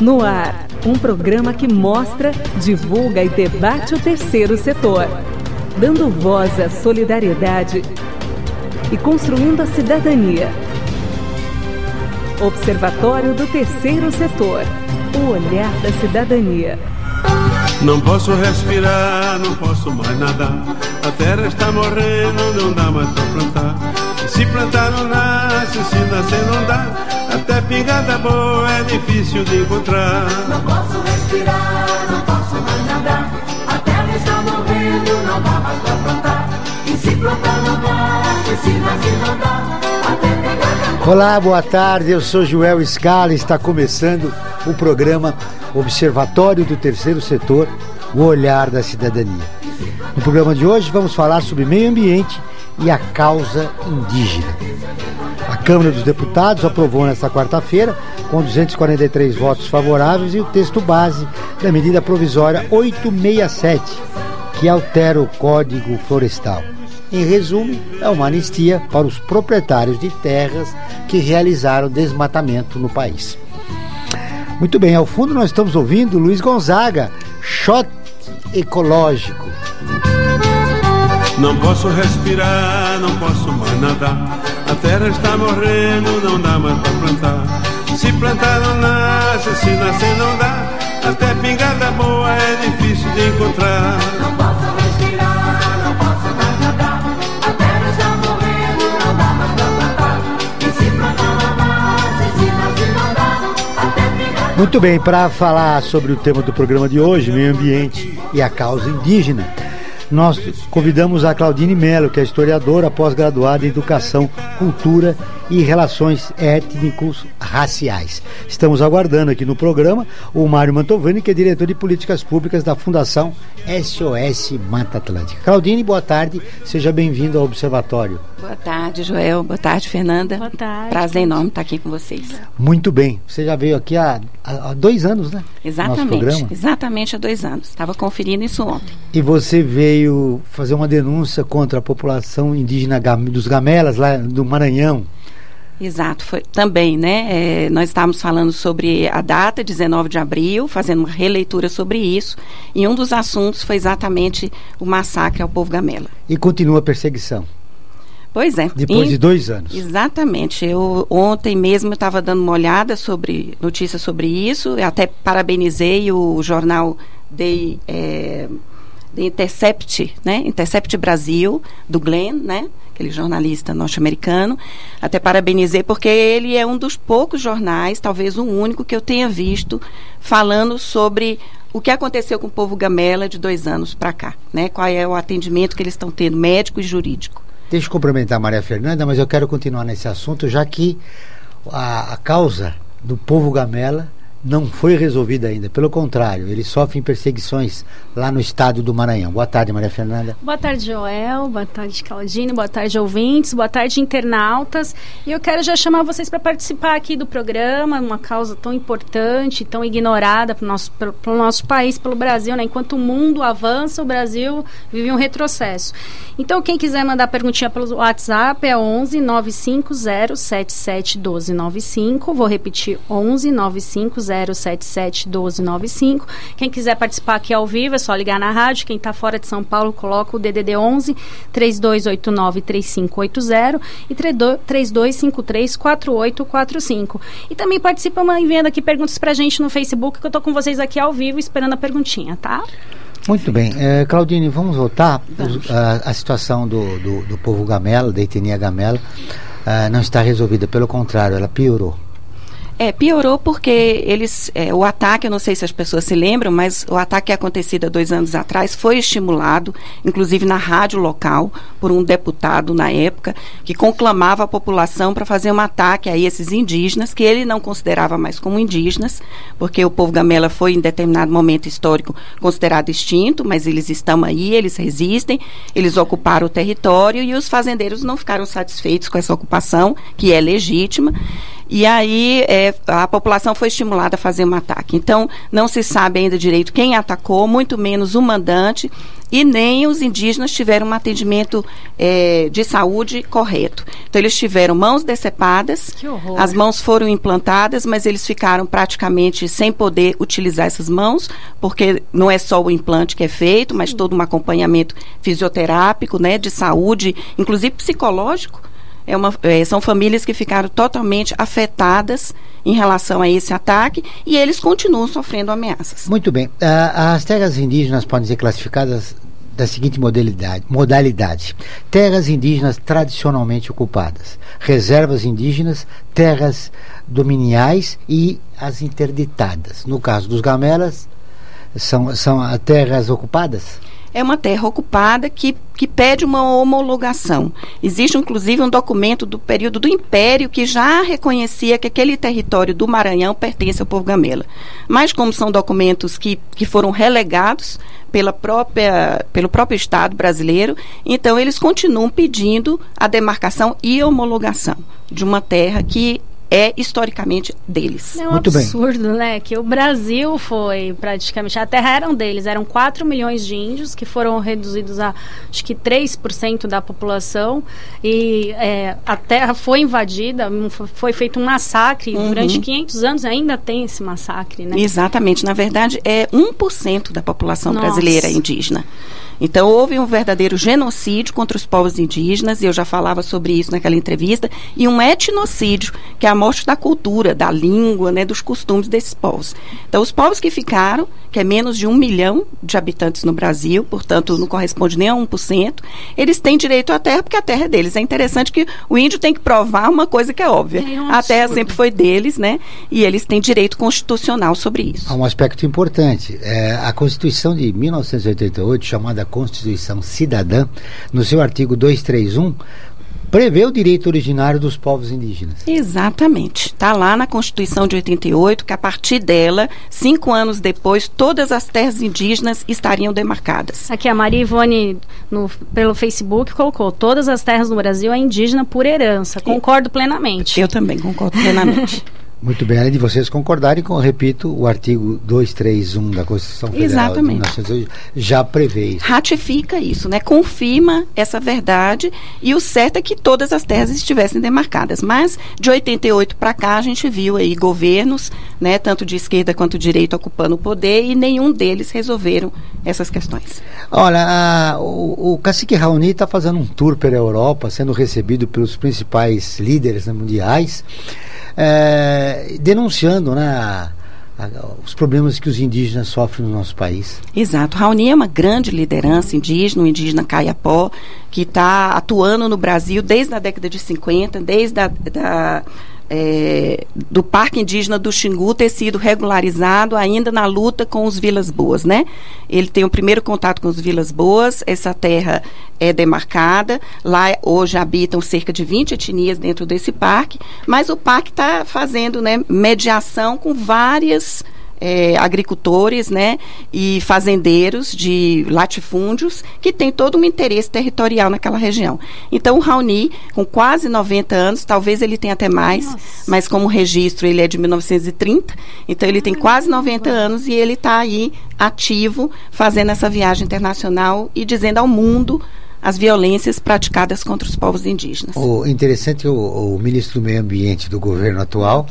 No ar, um programa que mostra, divulga e debate o terceiro setor, dando voz à solidariedade e construindo a cidadania. Observatório do Terceiro Setor. O olhar da cidadania. Não posso respirar, não posso mais nadar. A terra está morrendo, não dá mais para plantar. Se plantar não nasce, se nascer não dá. Até pingada boa é difícil de encontrar. Não posso respirar, não posso mais nadar. A terra está morrendo, não dá mais para plantar. E se plantar não nasce, se nascer não dá. Até pingada boa. Olá, boa tarde. Eu sou Joel Scala. Está começando o programa Observatório do Terceiro Setor, o olhar da cidadania. No programa de hoje vamos falar sobre meio ambiente e a causa indígena. A Câmara dos Deputados aprovou nesta quarta-feira, com 243 votos favoráveis, e o texto base da medida provisória 867, que altera o Código Florestal. Em resumo, é uma anistia para os proprietários de terras que realizaram desmatamento no país. Muito bem, ao fundo nós estamos ouvindo Luiz Gonzaga, Shot Ecológico. Não posso respirar, não posso mais nadar. A terra está morrendo, não dá mais para plantar. Se plantar não nasce, se nascer não dá. Até pingada boa é difícil de encontrar. Não posso respirar, não posso mais nadar. A terra está morrendo, não dá mais para plantar. E se plantar não nasce, se nascer não dá. Até pingada Muito bem, para falar sobre o tema do programa de hoje, meio ambiente e a causa indígena, nós convidamos a Claudine Mello, que é historiadora pós-graduada em Educação, Cultura e Relações Étnicos Raciais. Estamos aguardando aqui no programa o Mário Mantovani, que é diretor de Políticas Públicas da Fundação SOS Mata Atlântica. Claudine, boa tarde, seja bem-vindo ao Observatório. Boa tarde, Joel. Boa tarde, Fernanda. Boa tarde. Prazer enorme estar aqui com vocês. Muito bem, você já veio aqui há, há- dois anos, né? Nosso Exatamente. programa. Exatamente há dois anos. Estava conferindo isso ontem. E você veio fazer uma denúncia contra a população indígena dos Gamelas, lá do Maranhão. Exato. Foi também, né? é, nós estávamos falando sobre a data, 19 de abril, fazendo uma releitura sobre isso. E um dos assuntos foi exatamente o massacre ao povo Gamela. E continua a perseguição, Pois é. depois Em- de dois anos. Exatamente. Eu ontem mesmo estava dando uma olhada sobre notícias sobre isso. Eu até parabenizei o jornal The, é, The Intercept, né? Intercept Brasil do Glenn, né? Aquele jornalista norte-americano. Até parabenizei porque ele é um dos poucos jornais, talvez o único que eu tenha visto falando sobre o que aconteceu com o povo Gamela de dois anos para cá, né? Qual é o atendimento que eles estão tendo, médico e jurídico. Deixa eu cumprimentar a Maria Fernanda, mas eu quero continuar nesse assunto, já que a, a causa do povo Gamela não foi resolvida ainda. Pelo contrário, eles sofrem perseguições lá no estado do Maranhão. Boa tarde, Maria Fernanda. Boa tarde, Joel. Boa tarde, Claudine. Boa tarde, ouvintes. Boa tarde, internautas. E eu quero já chamar vocês para participar aqui do programa, uma causa tão importante, tão ignorada para o nosso, nosso país, pelo Brasil. Né? Enquanto o mundo avança, o Brasil vive um retrocesso. Então, quem quiser mandar perguntinha pelo WhatsApp é 11 950 77 1295. Vou repetir: 11 950 77 1295. Quem quiser participar aqui ao vivo é só ligar na rádio. Quem está fora de São Paulo, coloca o DDD 11 3289 3580 e 3253 4845. E também participa enviando aqui perguntas pra gente no Facebook, que eu tô com vocês aqui ao vivo esperando a perguntinha, tá? Muito bem. Eh, Claudine, vamos voltar à situação do, do, do povo Gamela, da etnia Gamela. ah, não está resolvida, pelo contrário, ela piorou. É, piorou porque eles, é, o ataque, eu não sei se as pessoas se lembram, mas o ataque acontecido há dois anos atrás foi estimulado, inclusive na rádio local, por um deputado na época, que conclamava a população para fazer um ataque a esses indígenas, que ele não considerava mais como indígenas, porque o povo Gamela foi, em determinado momento histórico, considerado extinto, mas eles estão aí, eles resistem, eles ocuparam o território e os fazendeiros não ficaram satisfeitos com essa ocupação, que é legítima, E aí é, a população foi estimulada a fazer um ataque. Então, não se sabe ainda direito quem atacou, muito menos o mandante, e nem os indígenas tiveram um atendimento é, de saúde correto. Então, eles tiveram mãos decepadas, as mãos foram implantadas, mas eles ficaram praticamente sem poder utilizar essas mãos, porque não é só o implante que é feito, mas todo um acompanhamento fisioterápico, né, de saúde, inclusive psicológico. É uma, é, são famílias que ficaram totalmente afetadas em relação a esse ataque e eles continuam sofrendo ameaças. Muito bem. Uh, as terras indígenas podem ser classificadas da seguinte modalidade, modalidade: terras indígenas tradicionalmente ocupadas, reservas indígenas, terras dominiais e as interditadas. No caso dos gamelas, são, são terras ocupadas? É uma terra ocupada que, que pede uma homologação. Existe, inclusive, um documento do período do Império que já reconhecia que aquele território do Maranhão pertence ao povo gamela. Mas, como são documentos que, que foram relegados pela própria, pelo próprio Estado brasileiro, então eles continuam pedindo a demarcação e homologação de uma terra que é historicamente deles. É um Muito absurdo, bem. né? Que o Brasil foi praticamente. A terra eram deles, eram 4 milhões de índios que foram reduzidos a acho que 3% da população. E é, a terra foi invadida, foi feito um massacre. Uhum. Durante 500 anos ainda tem esse massacre, né? Exatamente. Na verdade, é 1% da população Nossa. brasileira indígena. Então, houve um verdadeiro genocídio contra os povos indígenas, e eu já falava sobre isso naquela entrevista, e um etnocídio, que é a morte da cultura, da língua, né, dos costumes desses povos. Então, os povos que ficaram, que é menos de um milhão de habitantes no Brasil, portanto, não corresponde nem a 1%, eles têm direito à terra, porque a terra é deles. É interessante que o índio tem que provar uma coisa que é óbvia. É um a terra sempre foi deles, né? E eles têm direito constitucional sobre isso. Há um aspecto importante. É, a Constituição de 1988, chamada Constituição Cidadã, no seu artigo 231, prevê o direito originário dos povos indígenas. Exatamente. Está lá na Constituição de 88 que a partir dela, cinco anos depois, todas as terras indígenas estariam demarcadas. Aqui a Maria Ivone, no, pelo Facebook, colocou todas as terras no Brasil é indígena por herança. Concordo plenamente. Eu também concordo plenamente. Muito bem, além de vocês concordarem com, repito, o artigo 231 da Constituição Federal Exatamente. de 1908 já prevê isso. Ratifica isso, né? Confirma essa verdade e o certo é que todas as terras estivessem demarcadas. Mas de 88 para cá a gente viu aí governos, né, tanto de esquerda quanto de direita ocupando o poder e nenhum deles resolveram essas questões. Olha, a, o, o cacique Raoni está fazendo um tour pela Europa, sendo recebido pelos principais líderes mundiais é, denunciando né, os problemas que os indígenas sofrem no nosso país. Exato. Raoni é uma grande liderança indígena, o indígena Caiapó, que está atuando no Brasil desde a década de 50, desde a da, é, do Parque Indígena do Xingu ter sido regularizado ainda na luta com os Vilas Boas, né? Ele tem o primeiro contato com os Vilas Boas, essa terra é demarcada, lá hoje habitam cerca de 20 etnias dentro desse parque, mas o parque está fazendo né, mediação com várias é, agricultores né, e fazendeiros de latifúndios que têm todo um interesse territorial naquela região. Então, o Raoni, com quase 90 anos, talvez ele tenha até mais, Nossa. mas como registro ele é de 1930, então ele tem quase 90 anos e ele está aí ativo, fazendo essa viagem internacional e dizendo ao mundo as violências praticadas contra os povos indígenas. O interessante o, o ministro do Meio Ambiente do governo atual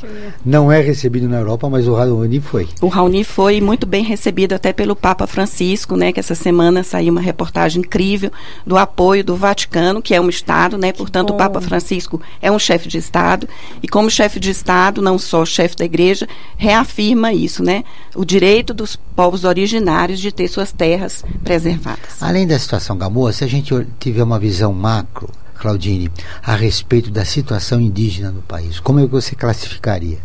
não é recebido na Europa, mas o Raoni foi. O Raoni foi muito bem recebido até pelo Papa Francisco, né? Que essa semana saiu uma reportagem incrível do apoio do Vaticano, que é um estado, né? Portanto, o Papa Francisco é um chefe de estado e como chefe de estado, não só chefe da igreja, reafirma isso, né? O direito dos povos originários de ter suas terras preservadas. Além da situação Gamoa, se a gente tiver uma visão macro, Claudine, a respeito da situação indígena no país, como é que você classificaria?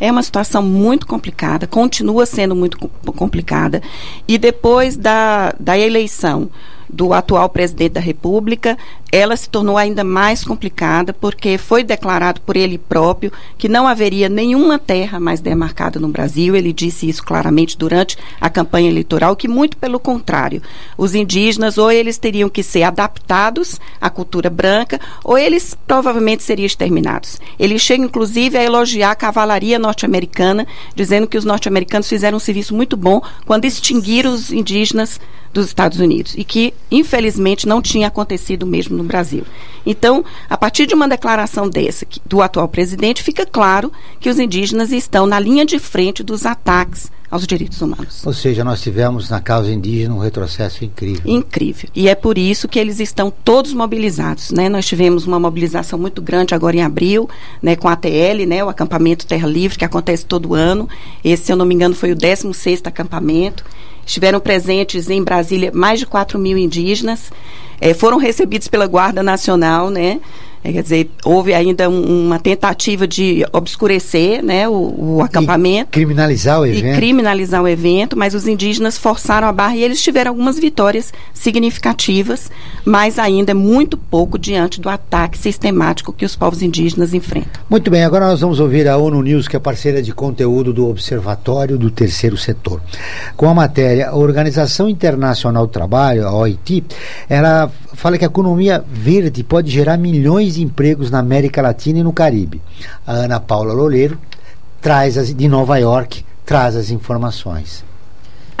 É uma situação muito complicada, continua sendo muito complicada. E depois da, da eleição do atual presidente da República, ela se tornou ainda mais complicada porque foi declarado por ele próprio que não haveria nenhuma terra mais demarcada no Brasil. Ele disse isso claramente durante a campanha eleitoral, que muito pelo contrário, os indígenas ou eles teriam que ser adaptados à cultura branca ou eles provavelmente seriam exterminados. Ele chega inclusive a elogiar a cavalaria norte-americana, dizendo que os norte-americanos fizeram um serviço muito bom quando extinguiram os indígenas dos Estados Unidos e que, infelizmente, não tinha acontecido mesmo no Brasil. Então, a partir de uma declaração dessa do atual presidente, fica claro que os indígenas estão na linha de frente dos ataques aos direitos humanos. Ou seja, nós tivemos na causa indígena um retrocesso incrível. Incrível. E é por isso que eles estão todos mobilizados. Né? Nós tivemos uma mobilização muito grande agora em abril, né, com a ATL, né, o acampamento Terra Livre, que acontece todo ano. Esse, se eu não me engano, foi o 16º acampamento. Estiveram presentes em Brasília mais de 4 mil indígenas. É, foram recebidos pela Guarda Nacional, né? É, quer dizer, houve ainda um, uma tentativa de obscurecer né, o, o acampamento. E criminalizar o evento. Criminalizar o evento, mas os indígenas forçaram a barra e eles tiveram algumas vitórias significativas, mas ainda é muito pouco diante do ataque sistemático que os povos indígenas enfrentam. Muito bem, agora nós vamos ouvir a ONU News, que é parceira de conteúdo do Observatório do Terceiro Setor. Com a matéria, a Organização Internacional do Trabalho, a OIT, ela fala que a economia verde pode gerar milhões de empregos na América Latina e no Caribe. A Ana Paula Loureiro traz as, de Nova York traz as informações.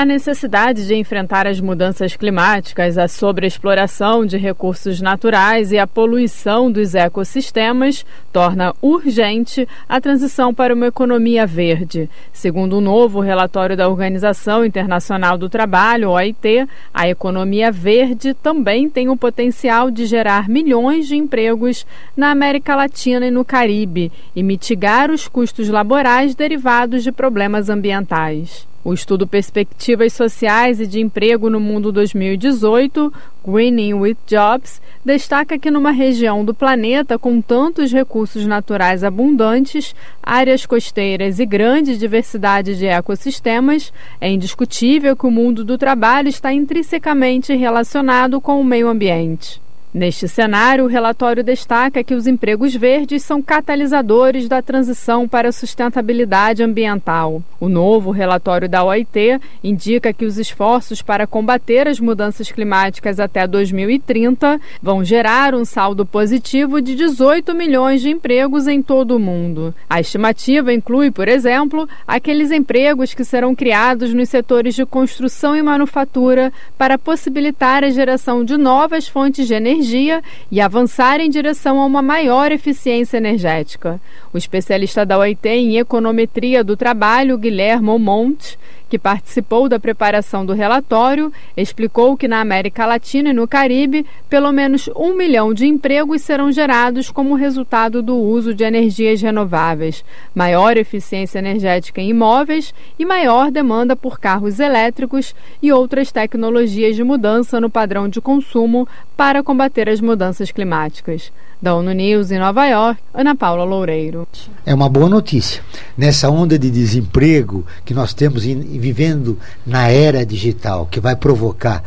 A necessidade de enfrentar as mudanças climáticas, a sobreexploração de recursos naturais e a poluição dos ecossistemas torna urgente a transição para uma economia verde. Segundo um novo relatório da Organização Internacional do Trabalho, OIT, a economia verde também tem o potencial de gerar milhões de empregos na América Latina e no Caribe e mitigar os custos laborais derivados de problemas ambientais. O estudo Perspectivas Sociais e de Emprego no Mundo 2018, Greening with Jobs, destaca que numa região do planeta com tantos recursos naturais abundantes, áreas costeiras e grande diversidade de ecossistemas, é indiscutível que o mundo do trabalho está intrinsecamente relacionado com o meio ambiente. Neste cenário, o relatório destaca que os empregos verdes são catalisadores da transição para a sustentabilidade ambiental. O novo relatório da OIT indica que os esforços para combater as mudanças climáticas até 2030 vão gerar um saldo positivo de 18 milhões de empregos em todo o mundo. A estimativa inclui, por exemplo, aqueles empregos que serão criados nos setores de construção e manufatura para possibilitar a geração de novas fontes de energia energia e avançar em direção a uma maior eficiência energética. O especialista da OIT em econometria do trabalho, Guilherme Monte, que participou da preparação do relatório, explicou que na América Latina e no Caribe, pelo menos um milhão de empregos serão gerados como resultado do uso de energias renováveis, maior eficiência energética em imóveis e maior demanda por carros elétricos e outras tecnologias de mudança no padrão de consumo para combater as mudanças climáticas. Da ONU News em Nova York, Ana Paula Loureiro. É uma boa notícia. Nessa onda de desemprego que nós temos vivendo na era digital, que vai provocar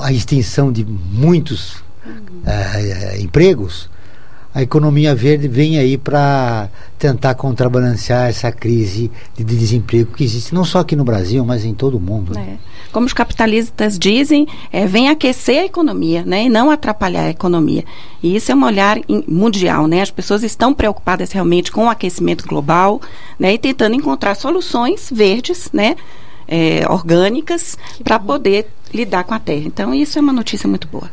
a extinção de muitos uh, empregos, a economia verde vem aí para tentar contrabalancear essa crise de desemprego que existe não só aqui no Brasil, mas em todo o mundo. Né? É. Como os capitalistas dizem, é, vem aquecer a economia, né, e não atrapalhar a economia. E isso é um olhar mundial, né? As pessoas estão preocupadas realmente com o aquecimento global, né, e tentando encontrar soluções verdes, né, é, orgânicas para poder lidar com a terra. Então, isso é uma notícia muito boa.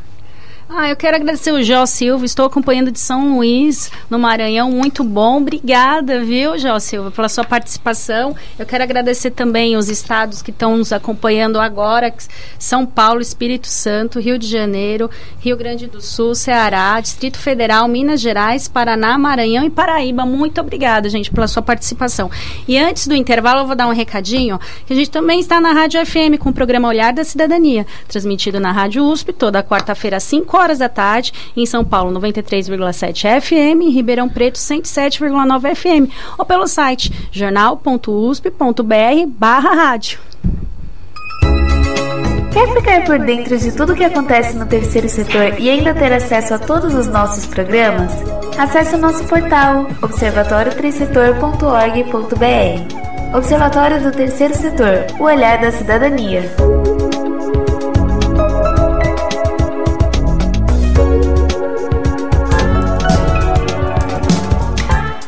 Ah, eu quero agradecer o Jó Silva, estou acompanhando de São Luís, no Maranhão, muito bom. Obrigada, viu, Jó Silva, pela sua participação. Eu quero agradecer também os estados que estão nos acompanhando agora, São Paulo, Espírito Santo, Rio de Janeiro, Rio Grande do Sul, Ceará, Distrito Federal, Minas Gerais, Paraná, Maranhão e Paraíba. Muito obrigada, gente, pela sua participação. E antes do intervalo, eu vou dar um recadinho, que a gente também está na Rádio FM com o programa Olhar da Cidadania, transmitido na Rádio USP toda quarta-feira às 5 horas da tarde, em São Paulo 93,7 FM, em Ribeirão Preto 107,9 FM, ou pelo site jornal.usp.br barra rádio. Quer ficar por dentro de tudo o que acontece no terceiro setor e ainda ter acesso a todos os nossos programas? Acesse o nosso portal observatório3setor.org.br. Observatório do Terceiro Setor, o olhar da cidadania.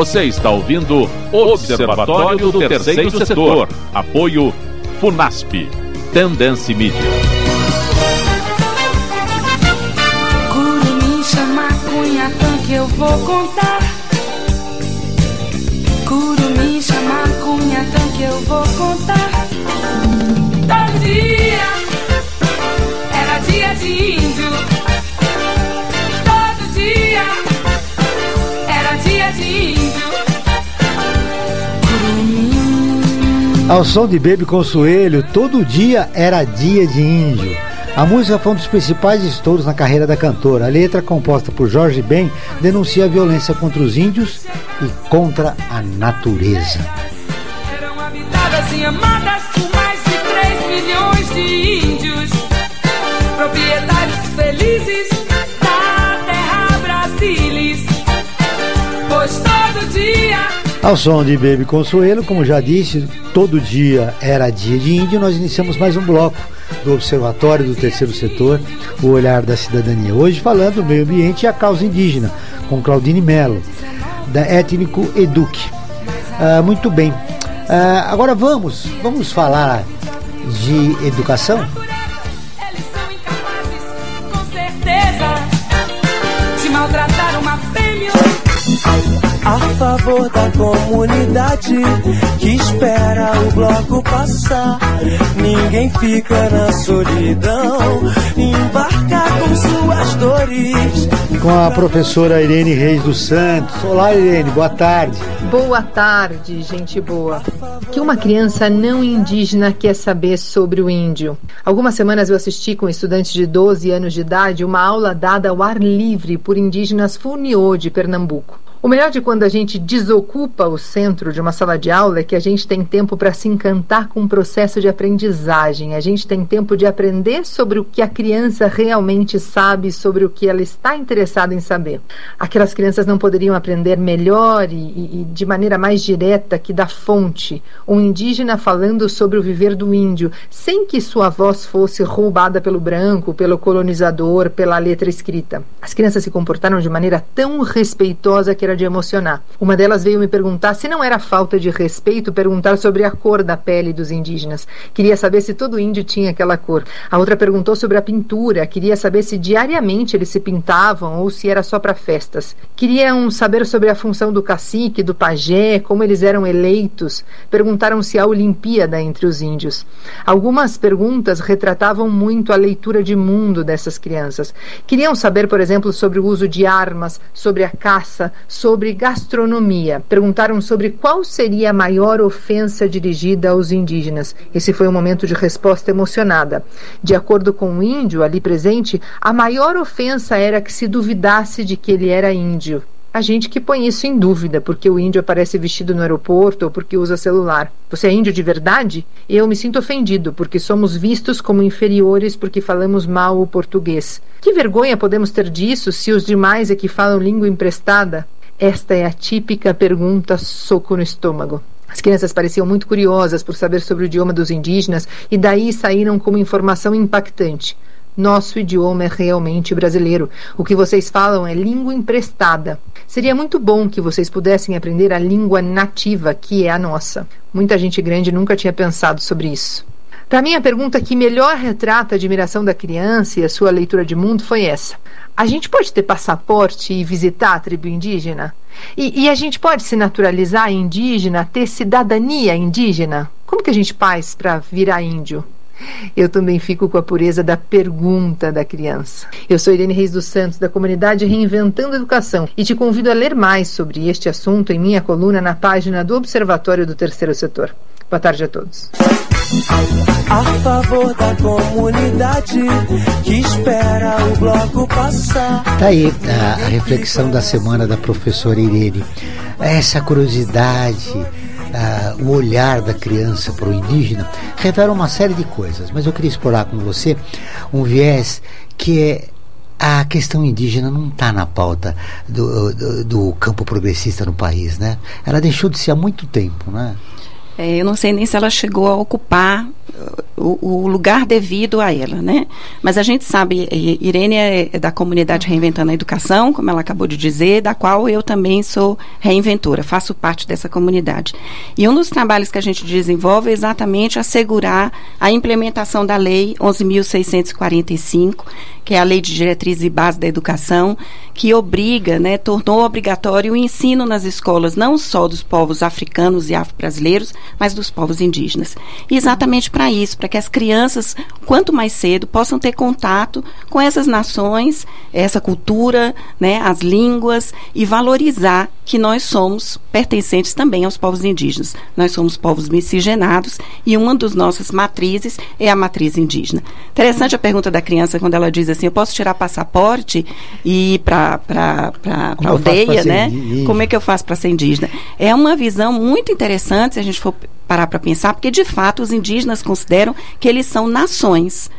Você está ouvindo Observatório do Terceiro Setor. Apoio FUNASP. Tendência Mídia. Curumim chama cunha que eu vou contar. Curumim chama cunha que eu vou contar. Todo dia era dia de Ao som de Baby Consuelo, todo dia era dia de índio. A música foi um dos principais estouros na carreira da cantora. A letra, composta por Jorge Ben, denuncia a violência contra os índios e contra a natureza. Eram habitadas e amadas por mais de 3 milhões de índios, Ao som de Baby Consuelo, como já disse, todo dia era dia de índio, nós iniciamos mais um bloco do Observatório do Terceiro Setor, o Olhar da Cidadania. Hoje falando do meio ambiente e a causa indígena, com Claudine Mello, da Étnico Eduque. Ah, muito bem. Ah, agora vamos, vamos falar de educação? A favor da comunidade que espera o bloco passar. Ninguém fica na solidão, embarca com suas dores. Com a professora Irene Reis dos Santos. Olá, Irene, boa tarde. Boa tarde, gente boa. O que uma criança não indígena quer saber sobre o índio? Algumas semanas eu assisti com estudantes de 12 anos de idade uma aula dada ao ar livre por indígenas Funiô de Pernambuco. O melhor de quando a gente desocupa o centro de uma sala de aula é que a gente tem tempo para se encantar com o processo de aprendizagem. A gente tem tempo de aprender sobre o que a criança realmente sabe, sobre o que ela está interessada em saber. Aquelas crianças não poderiam aprender melhor e, e, e de maneira mais direta que da fonte, um indígena falando sobre o viver do índio, sem que sua voz fosse roubada pelo branco, pelo colonizador, pela letra escrita. As crianças se comportaram de maneira tão respeitosa que de emocionar. Uma delas veio me perguntar se não era falta de respeito perguntar sobre a cor da pele dos indígenas. Queria saber se todo índio tinha aquela cor. A outra perguntou sobre a pintura, queria saber se diariamente eles se pintavam ou se era só para festas. Queriam saber sobre a função do cacique, do pajé, como eles eram eleitos. Perguntaram se há Olimpíada entre os índios. Algumas perguntas retratavam muito a leitura de mundo dessas crianças. Queriam saber, por exemplo, sobre o uso de armas, sobre a caça, sobre gastronomia. Perguntaram sobre qual seria a maior ofensa dirigida aos indígenas. Esse foi um momento de resposta emocionada. De acordo com o índio ali presente, a maior ofensa era que se duvidasse de que ele era índio. a gente que põe isso em dúvida, porque o índio aparece vestido no aeroporto ou porque usa celular. Você é índio de verdade? Eu me sinto ofendido, porque somos vistos como inferiores porque falamos mal o português. Que vergonha podemos ter disso se os demais é que falam língua emprestada? Esta é a típica pergunta soco no estômago. As crianças pareciam muito curiosas por saber sobre o idioma dos indígenas e daí saíram com uma informação impactante. Nosso idioma é realmente brasileiro. O que vocês falam é língua emprestada. Seria muito bom que vocês pudessem aprender a língua nativa, que é a nossa. Muita gente grande nunca tinha pensado sobre isso. Para mim, a pergunta que melhor retrata a admiração da criança e a sua leitura de mundo foi essa: A gente pode ter passaporte e visitar a tribo indígena? E, e a gente pode se naturalizar indígena, ter cidadania indígena? Como que a gente faz para virar índio? Eu também fico com a pureza da pergunta da criança. Eu sou Irene Reis dos Santos, da comunidade Reinventando Educação, e te convido a ler mais sobre este assunto em minha coluna na página do Observatório do Terceiro Setor. Boa tarde a todos. A favor da comunidade que espera o bloco passar. Tá aí a, a reflexão da semana da professora Irene. Essa curiosidade, uh, o olhar da criança para o indígena revela uma série de coisas, mas eu queria explorar com você um viés que é a questão indígena não está na pauta do, do, do, campo progressista no país, né? Ela deixou de ser há muito tempo, né? É, eu não sei nem se ela chegou a ocupar o, o, lugar devido a ela, né? Mas a gente sabe, Irene é da comunidade Reinventando a Educação, como ela acabou de dizer, da qual eu também sou reinventora, faço parte dessa comunidade. E um dos trabalhos que a gente desenvolve é exatamente assegurar a implementação da Lei 11.645, que é a Lei de Diretrizes e Base da Educação, que obriga, né, tornou obrigatório o ensino nas escolas, não só dos povos africanos e afro-brasileiros, mas dos povos indígenas. E exatamente para isso, para que as crianças, quanto mais cedo, possam ter contato com essas nações, essa cultura, né, as línguas e valorizar que nós somos pertencentes também aos povos indígenas. Nós somos povos miscigenados e uma das nossas matrizes é a matriz indígena. Interessante a pergunta da criança quando ela diz assim: eu posso tirar passaporte e ir para a aldeia, né? Como é que eu faço para ser indígena? É uma visão muito interessante se a gente for parar para pensar, porque de fato os indígenas consideram que eles são nações.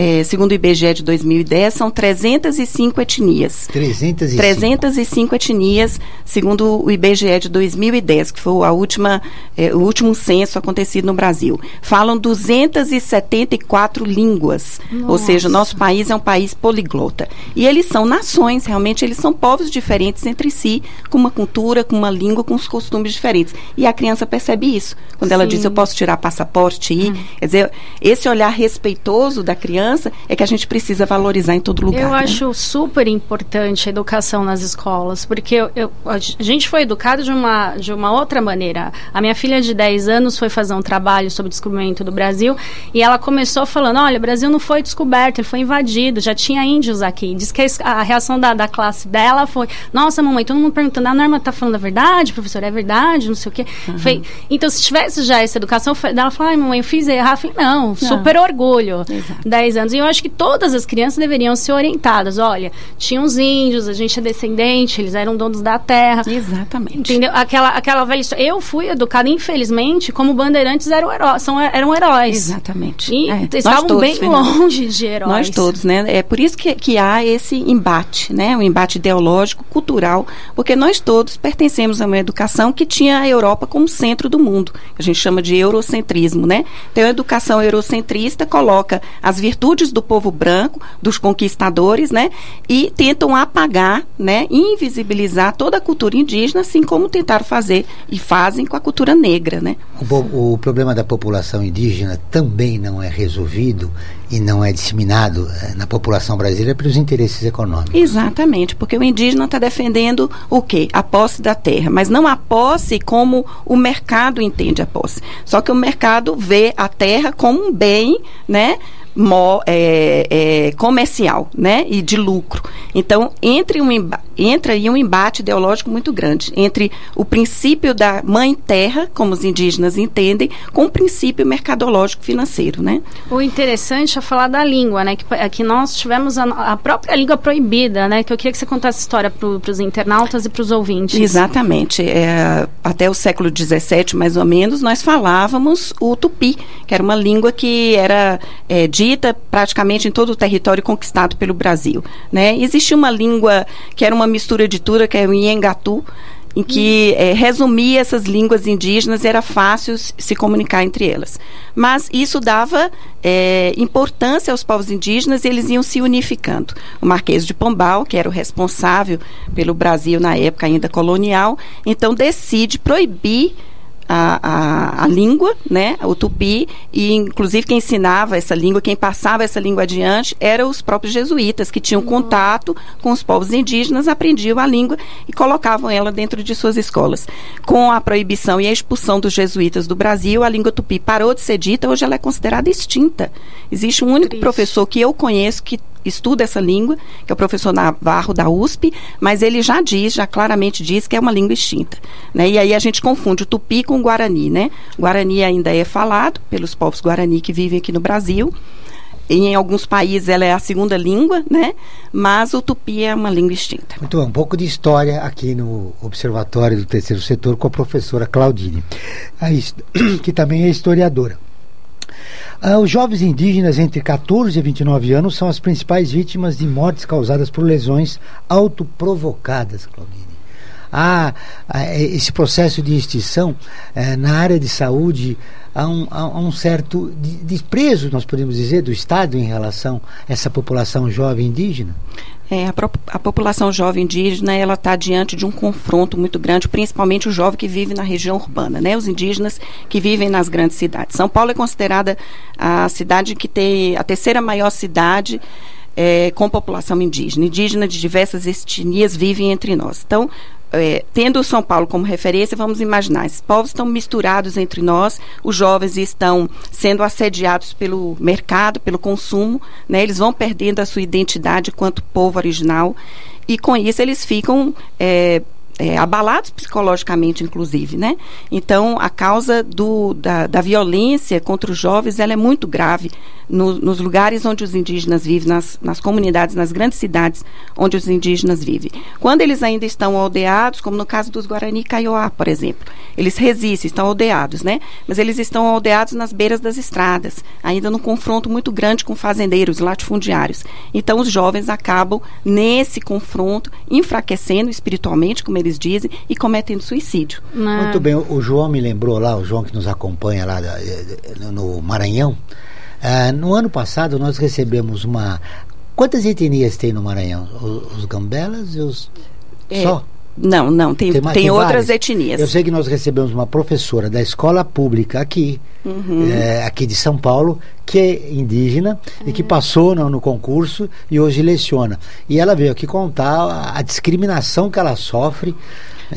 É, segundo o IBGE de 2010, são 305 etnias. 305. 305 etnias, segundo o IBGE de 2010, que foi a última, é, o último censo acontecido no Brasil. Falam 274 línguas. Nossa. Ou seja, nosso país é um país poliglota. E eles são nações, realmente, eles são povos diferentes entre si, com uma cultura, com uma língua, com os costumes diferentes. E a criança percebe isso. Quando ela Sim. diz, eu posso tirar passaporte e ir. Hum. Quer dizer, esse olhar respeitoso da criança criança é que a gente precisa valorizar em todo lugar. Eu né? acho super importante a educação nas escolas, porque eu, eu, a gente foi educado de uma, de uma outra maneira. A minha filha de 10 anos foi fazer um trabalho sobre o descobrimento do Brasil e ela começou falando: olha, o Brasil não foi descoberto, ele foi invadido, já tinha índios aqui. Diz que a, a reação da, da classe dela foi: nossa, mamãe, todo mundo perguntando, a Norma está falando a verdade, professor, é verdade, não sei o quê. Uhum. Foi, então, se tivesse já essa educação, ela falou: ai, mamãe, eu fiz errado. Eu falei: não, não. super orgulho. Exato. 10 anos. E eu acho que todas as crianças deveriam ser orientadas. Olha, tinha os índios, a gente é descendente, eles eram donos da terra. Exatamente. Entendeu? Aquela, aquela velha história. Eu fui educada, infelizmente, como bandeirantes eram, heró são, eram heróis. Exatamente. E é. estavam todos, bem Fernanda. longe de heróis. Nós todos, né? É por isso que, que há esse embate, né? Um embate ideológico, cultural, porque nós todos pertencemos a uma educação que tinha a Europa como centro do mundo. A gente chama de eurocentrismo, né? Então, a educação eurocentrista coloca as virtudes do povo branco, dos conquistadores, né? E tentam apagar, né? Invisibilizar toda a cultura indígena, assim como tentaram fazer e fazem com a cultura negra, né? O, o problema da população indígena também não é resolvido e não é disseminado eh, na população brasileira pelos interesses econômicos. Exatamente, porque o indígena está defendendo o quê? A posse da terra, mas não a posse como o mercado entende a posse. Só que o mercado vê a terra como um bem, né? mo, é, é, comercial né, e de lucro. Então, entre um, entra aí um embate ideológico muito grande entre o princípio da mãe terra, como os indígenas indígenas entendem com o princípio mercadológico financeiro, né? O interessante é falar da língua, né? Que, é que nós tivemos a, a, própria língua proibida, né? Que eu queria que você contasse a história para os internautas e para os ouvintes. Exatamente. É, até o século XVII, mais ou menos, nós falávamos o tupi, que era uma língua que era é, dita praticamente em todo o território conquistado pelo Brasil, né? Existia uma língua que era uma mistura de tudo, que é o Iengatu, em que é, resumia essas línguas indígenas era fácil se comunicar entre elas. Mas isso dava é, importância aos povos indígenas e eles iam se unificando. O Marquês de Pombal, que era o responsável pelo Brasil na época ainda colonial, então decide proibir a, a, a, língua, né, o tupi, e inclusive quem ensinava essa língua, quem passava essa língua adiante, eram os próprios jesuítas, que tinham contato com os povos indígenas, aprendiam a língua e colocavam ela dentro de suas escolas. Com a proibição e a expulsão dos jesuítas do Brasil, a língua tupi parou de ser dita, hoje ela é considerada extinta. Existe um único Triste. professor que eu conheço que estuda essa língua, que é o professor Navarro da USP, mas ele já diz, já claramente diz que é uma língua extinta. Né? E aí a gente confunde o tupi com o guarani. Né? O guarani ainda é falado pelos povos guarani que vivem aqui no Brasil. Em alguns países ela é a segunda língua, né? Mas o tupi é uma língua extinta. Muito bom. Um pouco de história aqui no Observatório do Terceiro Setor com a professora Claudine, que também é historiadora. Ah, os jovens indígenas entre 14 e 29 anos são as principais vítimas de mortes causadas por lesões autoprovocadas, Claudine. Há, há esse processo de extinção eh, na área de saúde há um, há um certo desprezo, nós podemos dizer, do Estado em relação a essa população jovem indígena? É, a, a, população jovem indígena ela está diante de um confronto muito grande, principalmente o jovem que vive na região urbana, né? Os indígenas que vivem nas grandes cidades. São Paulo é considerada a cidade que tem a terceira maior cidade é, com população indígena. Indígena de diversas etnias vivem entre nós. Então, é, tendo São Paulo como referência, vamos imaginar, esses povos estão misturados entre nós, os jovens estão sendo assediados pelo mercado, pelo consumo, né? eles vão perdendo a sua identidade quanto povo original, e com isso eles ficam é, é, abalados psicologicamente, inclusive, né? Então, a causa do, da, da violência contra os jovens, ela é muito grave no, nos lugares onde os indígenas vivem, nas, nas comunidades, nas grandes cidades onde os indígenas vivem. Quando eles ainda estão aldeados, como no caso dos Guarani Kaiowá, por exemplo, eles resistem, estão aldeados, né? Mas eles estão aldeados nas beiras das estradas, ainda num confronto muito grande com fazendeiros, latifundiários. Então, os jovens acabam, nesse confronto, enfraquecendo espiritualmente, como eles dizem, e cometendo suicídio. Muito bem, o João me lembrou lá, o João que nos acompanha lá no Maranhão, ah, no ano passado nós recebemos uma. Quantas etnias tem no Maranhão? Os, os gambelas e os. É. Só? Não, não, tem, tem, tem, tem outras etnias. Eu sei que nós recebemos uma professora da escola pública aqui, uhum. é, aqui de São Paulo, que é indígena uhum. e que passou no, no, concurso e hoje leciona. E ela veio aqui contar a, a discriminação que ela sofre.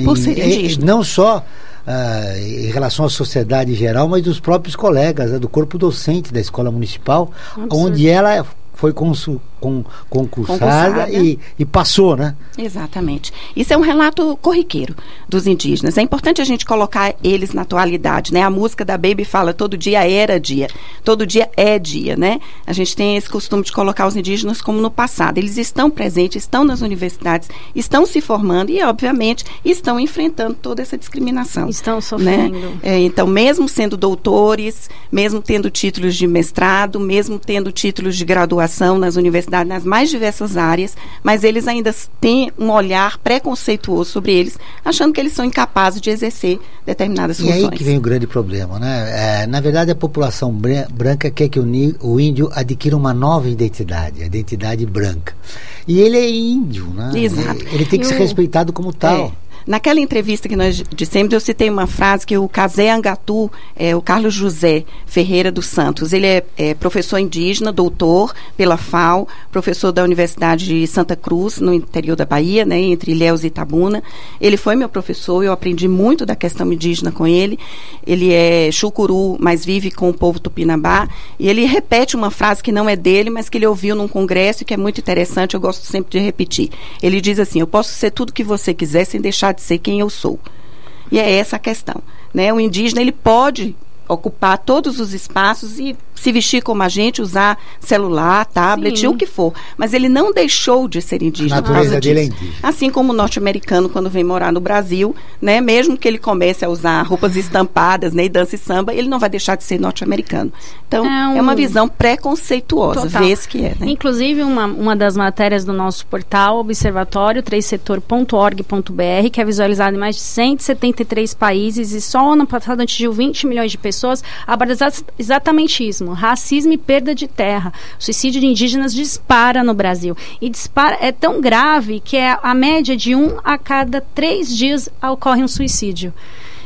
Por em, ser indígena. não só ah, em relação à sociedade em geral, mas dos próprios colegas, né, do corpo docente da escola municipal, Absurdo. onde ela foi consul, com, concursada, concursada. E, e, passou, né? Exatamente. Isso é um relato corriqueiro dos indígenas. É importante a gente colocar eles na atualidade, né? A música da Baby fala todo dia era dia, todo dia é dia, né? A gente tem esse costume de colocar os indígenas como no passado. Eles estão presentes, estão nas universidades, estão se formando e, obviamente, estão enfrentando toda essa discriminação. Estão né? sofrendo. Né? É, então, mesmo sendo doutores, mesmo tendo títulos de mestrado, mesmo tendo títulos de graduação nas universidades, diversidade nas mais diversas áreas, mas eles ainda têm um olhar preconceituoso sobre eles, achando que eles são incapazes de exercer determinadas e funções. E aí que vem o grande problema, né? É, na verdade, a população branca quer que o, o índio adquira uma nova identidade, a identidade branca. E ele é índio, né? Exato. Ele, ele tem que ser respeitado como tal. É. Naquela entrevista que nós dissemos, eu citei uma frase que o Casé Angatu, é, o Carlos José Ferreira dos Santos, ele é, é, professor indígena, doutor pela FAO, professor da Universidade de Santa Cruz, no interior da Bahia, né, entre Ilhéus e Itabuna. Ele foi meu professor, eu aprendi muito da questão indígena com ele. Ele é chucuru, mas vive com o povo tupinambá. E ele repete uma frase que não é dele, mas que ele ouviu num congresso e que é muito interessante, eu gosto sempre de repetir. Ele diz assim: Eu posso ser tudo que você quiser sem deixar de ser quem eu sou. E é essa a questão. Né? O indígena ele pode ocupar todos os espaços e se vestir como a gente, usar celular, tablet, Sim. o que for. Mas ele não deixou de ser indígena. A por causa natureza dele é indígena. Assim como o norte-americano, quando vem morar no Brasil, né, mesmo que ele comece a usar roupas estampadas, né, e dança e samba, ele não vai deixar de ser norte-americano. Então, É um- é uma visão preconceituosa, Total. vez que é. Né? Inclusive, uma, uma das matérias do nosso portal, observatório, trêssetor.org.br, que é visualizado em mais de 173 países e só ano passado atingiu 20 milhões de pessoas, aborda exa- exatamente isso, racismo e perda de terra. O suicídio de indígenas dispara no Brasil. E dispara, é tão grave que é a média de um a cada três dias ocorre um suicídio.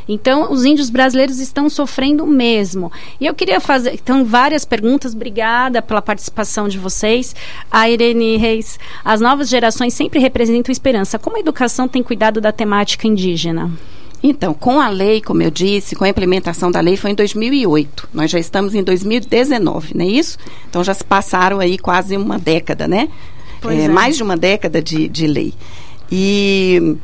Então, os índios brasileiros estão sofrendo mesmo. E eu queria fazer, então, várias perguntas. Obrigada pela participação de vocês. A Irene Reis, as novas gerações sempre representam esperança. Como a educação tem cuidado da temática indígena? Então, com a lei, como eu disse, com a implementação da lei foi em 2008. Nós já estamos em 2019, não é isso? Então já se passaram aí quase uma década, né? É, é. Mais de uma década de, de lei. E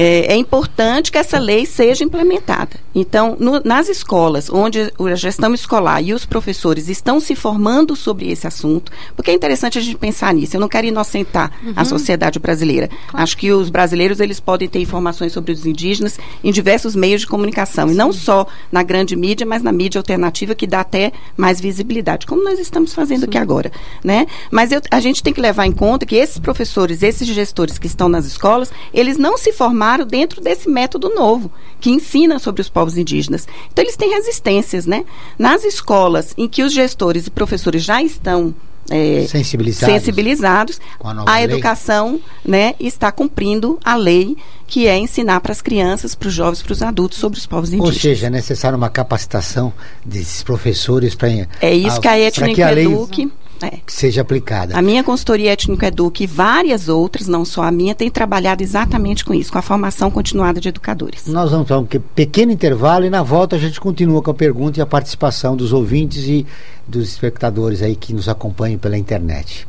é, é importante que essa lei seja implementada. Então, no- nas escolas, onde a gestão escolar e os professores estão se formando sobre esse assunto, porque é interessante a gente pensar nisso. Eu não quero inocentar a Uhum. sociedade brasileira. Acho que os brasileiros eles podem ter informações sobre os indígenas em diversos meios de comunicação, e não só na grande mídia, mas na mídia alternativa que dá até mais visibilidade, como nós estamos fazendo aqui agora, né? Mas eu- a gente tem que levar em conta que esses professores, esses gestores que estão nas escolas, eles não se formaram dentro desse método novo que ensina sobre os povos indígenas. Então eles têm resistências, né? Nas escolas em que os gestores e professores já estão é, Sensibilizados. sensibilizados, a a educação né, está cumprindo a lei que é ensinar para as crianças, para os jovens, para os adultos sobre os povos Ou indígenas. seja, é necessária uma capacitação desses professores para é isso que a Étnico que a lei Eduque. É. seja aplicada. A minha consultoria Étnico Eduque e várias outras, não só a minha, tem trabalhado exatamente com isso, com a formação continuada de educadores. Nós vamos para um que- pequeno intervalo e na volta a gente continua com a pergunta e a participação dos ouvintes e dos espectadores aí que nos acompanham pela internet.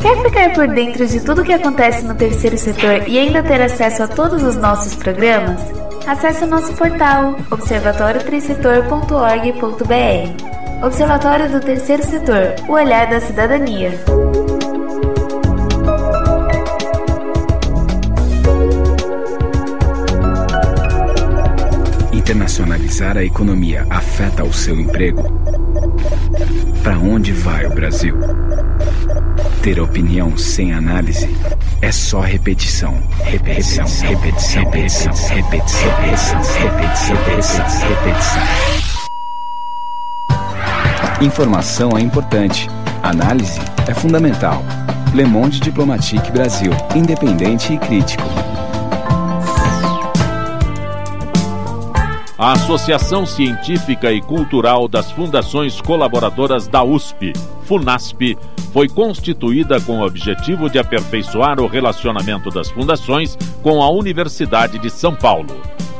Quer ficar por dentro de tudo que acontece no terceiro setor e ainda ter acesso a todos os nossos programas? Acesse o nosso portal observatório3setor.org.br. Observatório do Terceiro Setor, o olhar da cidadania. Internacionalizar a economia afeta o seu emprego? Para onde vai o Brasil? Ter opinião sem análise é só repetição. Repetição, repetição, repetição, repetição, repetição, repetição, repetição, repetição. Informação é importante. Análise é fundamental. Le Monde Diplomatique Brasil. Independente e crítico. A Associação Científica e Cultural das Fundações Colaboradoras da USP, FUNASP, foi constituída com o objetivo de aperfeiçoar o relacionamento das fundações com a Universidade de São Paulo.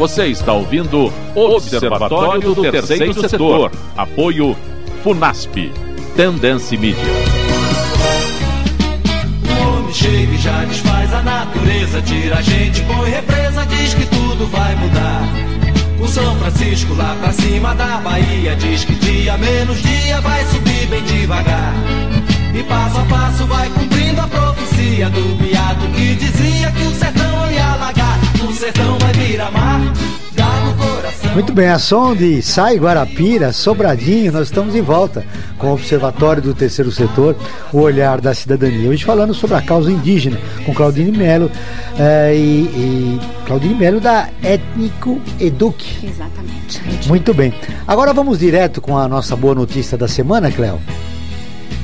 Você está ouvindo Observatório do Terceiro Setor. Apoio Funasp. Tendência Mídia. O homem chega e já desfaz a natureza, tira a gente, põe represa, diz que tudo vai mudar. O São Francisco lá pra cima da Bahia diz que dia menos dia vai subir bem devagar. E passo a passo vai cumprindo a profecia do beato que dizia que o sertão ia alagar. O sertão vai virar mar, dá no coração. Muito bem, a som de Sai Guarapira, Sobradinho, nós estamos de volta com o Observatório do Terceiro Setor, o olhar da cidadania. Hoje falando sobre a causa indígena, com Claudine Melo eh, e, e Claudine Melo da Étnico Eduque. Exatamente. Muito bem. Agora vamos direto com a nossa boa notícia da semana, Cléo.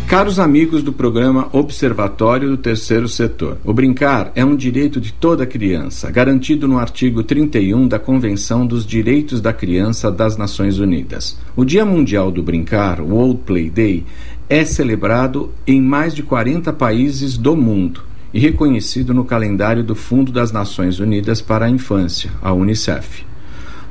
Caros amigos do programa Observatório do Terceiro Setor, o brincar é um direito de toda criança, garantido no artigo 31 da Convenção dos Direitos da Criança das Nações Unidas. O Dia Mundial do Brincar, World Play Day, é celebrado em mais de 40 países do mundo e reconhecido no calendário do Fundo das Nações Unidas para a Infância, a UNICEF.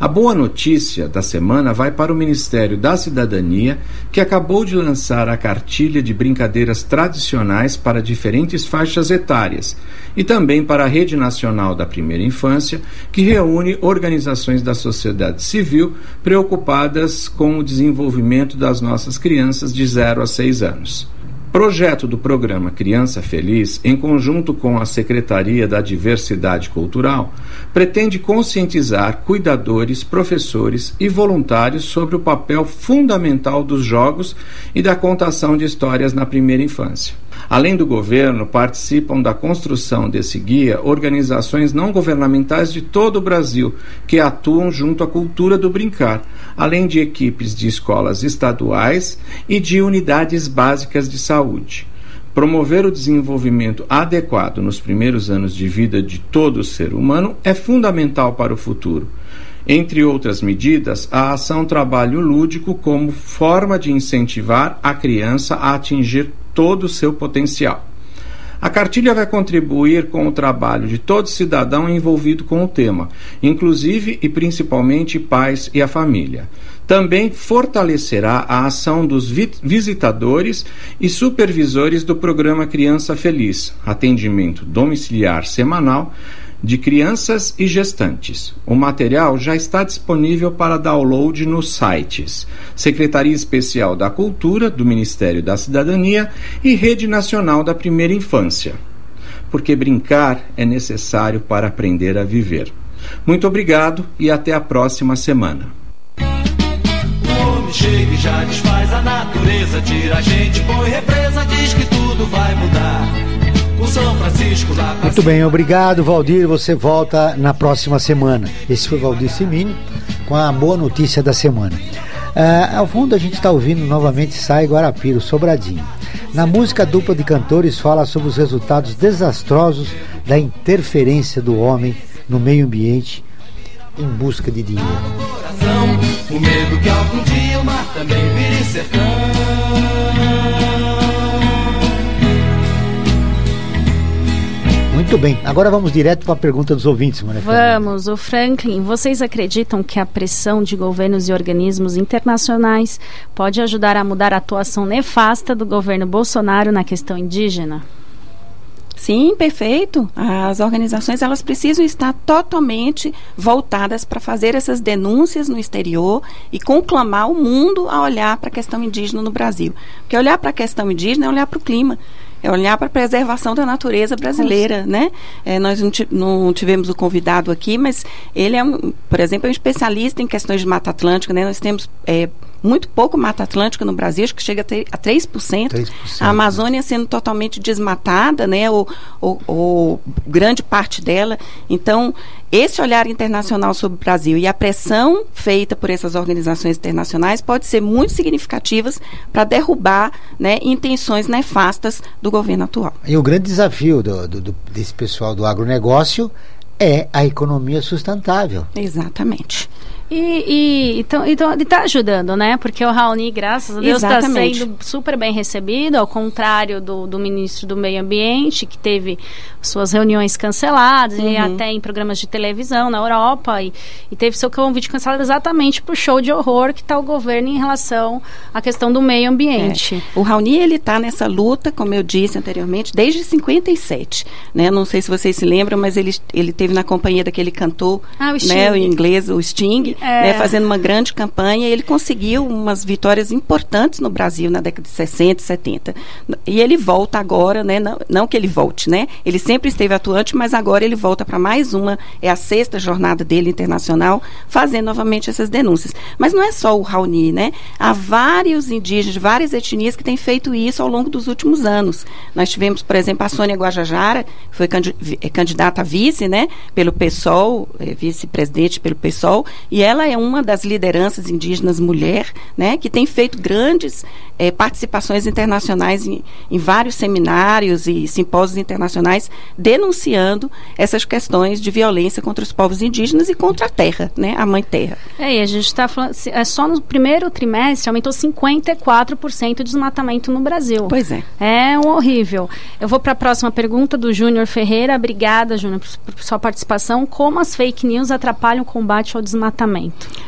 A boa notícia da semana vai para o Ministério da Cidadania, que acabou de lançar a cartilha de brincadeiras tradicionais para diferentes faixas etárias, e também para a Rede Nacional da Primeira Infância, que reúne organizações da sociedade civil preocupadas com o desenvolvimento das nossas crianças de 0 a 6 anos. Projeto do programa Criança Feliz, em conjunto com a Secretaria da Diversidade Cultural, pretende conscientizar cuidadores, professores e voluntários sobre o papel fundamental dos jogos e da contação de histórias na primeira infância. Além do governo, participam da construção desse guia organizações não governamentais de todo o Brasil que atuam junto à cultura do brincar, além de equipes de escolas estaduais e de unidades básicas de saúde. Promover o desenvolvimento adequado nos primeiros anos de vida de todo ser humano é fundamental para o futuro. Entre outras medidas, a ação trabalho lúdico como forma de incentivar a criança a atingir todo o seu potencial. A cartilha vai contribuir com o trabalho de todo cidadão envolvido com o tema, inclusive e principalmente pais e a família. Também fortalecerá a ação dos vi visitadores e supervisores do programa Criança Feliz, atendimento domiciliar semanal de crianças e gestantes. O material já está disponível para download nos sites Secretaria Especial da Cultura do Ministério da Cidadania e Rede Nacional da Primeira Infância. Porque brincar é necessário para aprender a viver. Muito obrigado e até a próxima semana. O homem chega e já desfaz a natureza, tira a gente, põe represa, diz que tudo vai mudar. São Francisco pra Muito bem, obrigado, Valdir. Você volta na próxima semana. Esse foi Valdir Simini com a boa notícia da semana. Ah, ao fundo, a gente está ouvindo novamente Sai Guarapiro, Sobradinho. Na música, a dupla de cantores fala sobre os resultados desastrosos da interferência do homem no meio ambiente em busca de dinheiro. Muito bem, agora vamos direto para a pergunta dos ouvintes, Maria Fernanda. Vamos, o Franklin, vocês acreditam que a pressão de governos e organismos internacionais pode ajudar a mudar a atuação nefasta do governo Bolsonaro na questão indígena? Sim, perfeito. As organizações elas precisam estar totalmente voltadas para fazer essas denúncias no exterior e conclamar o mundo a olhar para a questão indígena no Brasil. Porque olhar para a questão indígena é olhar para o clima. É olhar para a preservação da natureza brasileira, né? É, nós não, não tivemos o convidado aqui, mas ele é, um, por exemplo, é um especialista em questões de Mata Atlântica, né? Nós temos é, muito pouco Mata Atlântica no Brasil, acho que chega a, ter, a 3%. 3%, A Amazônia sendo totalmente desmatada, né? Ou, ou, ou grande parte dela. Então, esse olhar internacional sobre o Brasil e a pressão feita por essas organizações internacionais pode ser muito significativas para derrubar né, intenções nefastas do governo atual. E o grande desafio do- do- do- desse pessoal do agronegócio é a economia sustentável. Exatamente. E, e, então, então ele está ajudando, né? Porque o Raoni, graças a Deus, está sendo super bem recebido, ao contrário do, do ministro do Meio Ambiente, que teve suas reuniões canceladas, e Uhum. até em programas de televisão na Europa, e, e teve seu convite cancelado exatamente por show de horror que está o governo em relação à questão do meio ambiente. É. O Raoni ele está nessa luta, como eu disse anteriormente, desde 57. Né? Não sei se vocês se lembram, mas ele, ele teve na companhia daquele cantor, Ah, o né, o inglês, o Sting, É. né, fazendo uma grande campanha. Ele conseguiu umas vitórias importantes no Brasil na década de 60 e 70. E ele volta agora, né? Não, não que ele volte, né? Ele sempre esteve atuante, mas agora ele volta para mais uma, é a sexta jornada dele internacional, fazendo novamente essas denúncias. Mas não é só o Raoni, né? Há vários indígenas, várias etnias que têm feito isso ao longo dos últimos anos. Nós tivemos, por exemplo, a Sônia Guajajara, que foi é candidata a vice, né? Pelo PSOL, é, vice-presidente pelo PSOL, e ela é uma das lideranças indígenas mulher, né, que tem feito grandes é, participações internacionais em, em, vários seminários e simpósios internacionais denunciando essas questões de violência contra os povos indígenas e contra a terra, né, a mãe terra. É, e a gente está falando, é só no primeiro trimestre aumentou 54% o desmatamento no Brasil. Pois é. É um horrível. Eu vou para a próxima pergunta do Júnior Ferreira. Obrigada, Júnior, por, por sua participação. Como as fake news atrapalham o combate ao desmatamento?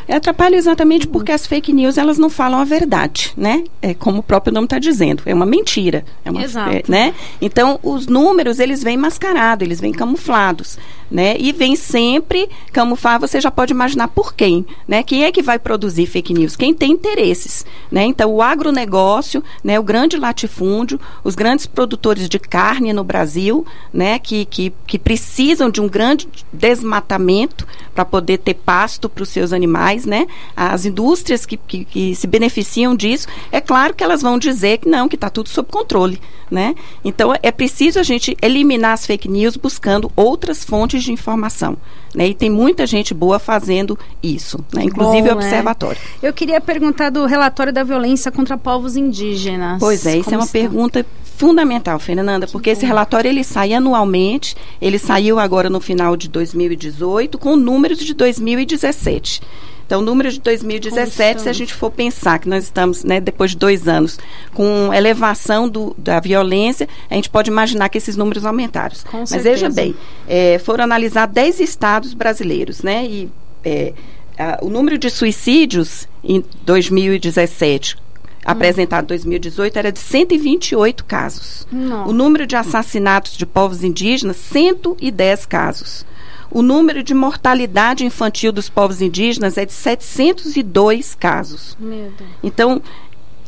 É, atrapalham exatamente porque as fake news elas não falam a verdade, né? É como o próprio nome está dizendo, é uma mentira. É uma, Exato. É, né? Então, os números, eles vêm mascarados, eles vêm camuflados, né? E vem sempre camuflar, você já pode imaginar por quem, né? Quem é que vai produzir fake news? Quem tem interesses, né? Então, o agronegócio, né? O grande latifúndio, os grandes produtores de carne no Brasil, né? Que, que, que precisam de um grande desmatamento para poder ter pasto para os seus animais, né? As indústrias que, que, que se beneficiam disso, é claro que elas vão dizer que não, que está tudo sob controle, né? Então é preciso a gente eliminar as fake news buscando outras fontes de informação, né? E tem muita gente boa fazendo isso, né? Inclusive Bom, o observatório. É. Eu queria perguntar do relatório da violência contra povos indígenas. Pois é, isso é uma está? pergunta fundamental, Fernanda, porque esse relatório ele sai anualmente, ele saiu agora no final de 2018 com números de 2017. Então, números de 2017, se a gente for pensar que nós estamos, né, depois de dois anos, com elevação do, da violência, a gente pode imaginar que esses números aumentaram. Com Mas certeza. veja bem, é, foram analisados 10 estados brasileiros, né? E é, a- o número de suicídios em 2017 apresentado em 2018 era de 128 casos. O número de assassinatos de povos indígenas, 110 casos. O número de mortalidade infantil dos povos indígenas é de 702 casos. Então,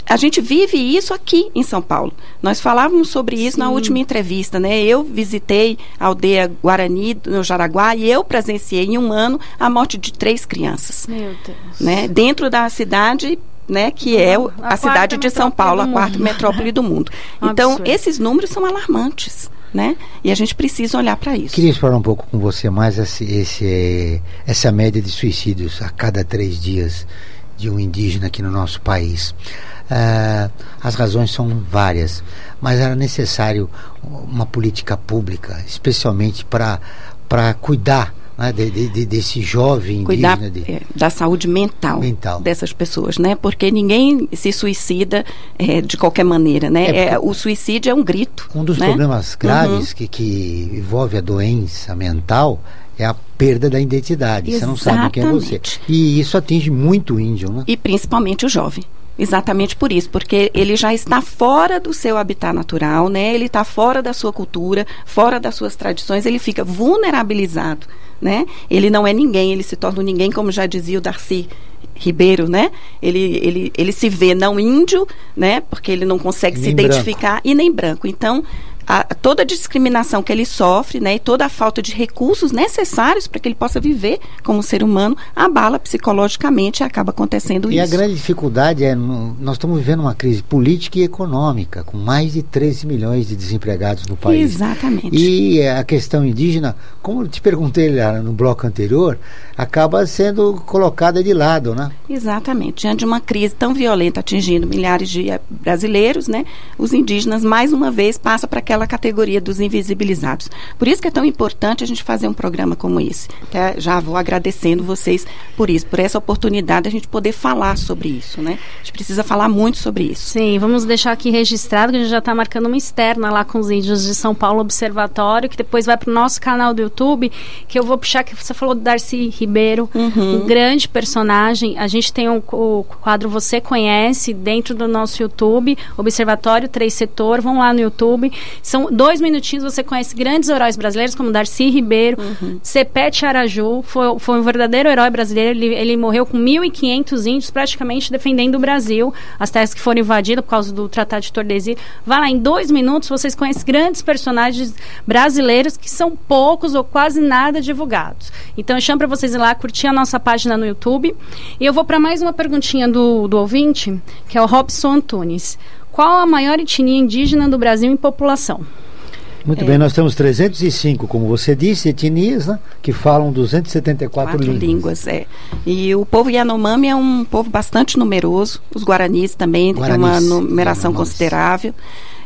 a gente vive isso aqui em São Paulo. Nós falávamos sobre isso na Sim. última entrevista, né? Eu visitei a aldeia Guarani, no Jaraguá, e eu presenciei em um ano a morte de três crianças Meu Deus. né, dentro da cidade né, que é o- A a, cidade de São Paulo, a quarta metrópole do mundo. Então, esses números são alarmantes, né? E a gente precisa olhar para isso. Queria explorar um pouco com você mais esse, esse, essa média de suicídios a cada três dias de um indígena aqui no nosso país. Ah, as razões são várias, mas era necessário uma política pública, especialmente para cuidar né, de- de- de- desse jovem Cuidar indígena. de- é, da saúde mental, Mental. dessas pessoas, né? Porque ninguém se suicida é, de qualquer maneira, né? É, É, o suicídio é um grito. Um dos né? problemas graves Uhum. que, que envolve a doença mental é a perda da identidade. Você não sabe quem é você. Exatamente. E isso atinge muito o índio, né? E principalmente o jovem. Exatamente por isso, porque ele já está fora do seu habitat natural, né? Ele está fora da sua cultura, fora das suas tradições, ele fica vulnerabilizado, né? Ele não é ninguém, ele se torna um ninguém, como já dizia o Darcy Ribeiro, né? Ele, ele, ele se vê não índio, né? Porque ele não consegue se branco. identificar e nem branco. Então, a- toda a discriminação que ele sofre, né, e toda a falta de recursos necessários para que ele possa viver como ser humano, abala psicologicamente e acaba acontecendo E isso. a grande dificuldade é, nós estamos vivendo uma crise política e econômica, com mais de 13 milhões de desempregados no país. Exatamente. E a questão indígena, como eu te perguntei lá no bloco anterior, acaba sendo colocada de lado, né? Exatamente. Diante de uma crise tão violenta atingindo milhares de eh, brasileiros, né, os indígenas mais uma vez passam para aquela categoria dos invisibilizados. Por isso que é tão importante a gente fazer um programa como esse. Já vou agradecendo vocês por isso, por essa oportunidade de a gente poder falar sobre isso, né? A gente precisa falar muito sobre isso. Sim, vamos deixar aqui registrado que a gente já está marcando uma externa lá com os índios de São Paulo Observatório, que depois vai para o nosso canal do YouTube, que eu vou puxar, que você falou do Darcy Ribeiro, um grande personagem. A gente tem um, o quadro Você Conhece dentro do nosso YouTube, Observatório Três Setor, vão lá no YouTube. São dois minutinhos, você conhece grandes heróis brasileiros, como Darcy Ribeiro, Cepete Araju, foi, foi um verdadeiro herói brasileiro, ele, ele morreu com 1.500 índios praticamente defendendo o Brasil, as terras que foram invadidas por causa do Tratado de Tordesilhas. Vai lá, em dois minutos vocês conhecem grandes personagens brasileiros que são poucos ou quase nada divulgados. Então eu chamo para vocês ir lá, curtir a nossa página no YouTube. E eu vou para mais uma perguntinha do, do ouvinte, que é o Robson Antunes. Qual a maior etnia indígena do Brasil em população? Muito É. bem, nós temos 305, como você disse, etnias, né, que falam 274 Quatro línguas. línguas, é. E o povo Yanomami é um povo bastante numeroso. Os guaranis também é uma numeração considerável.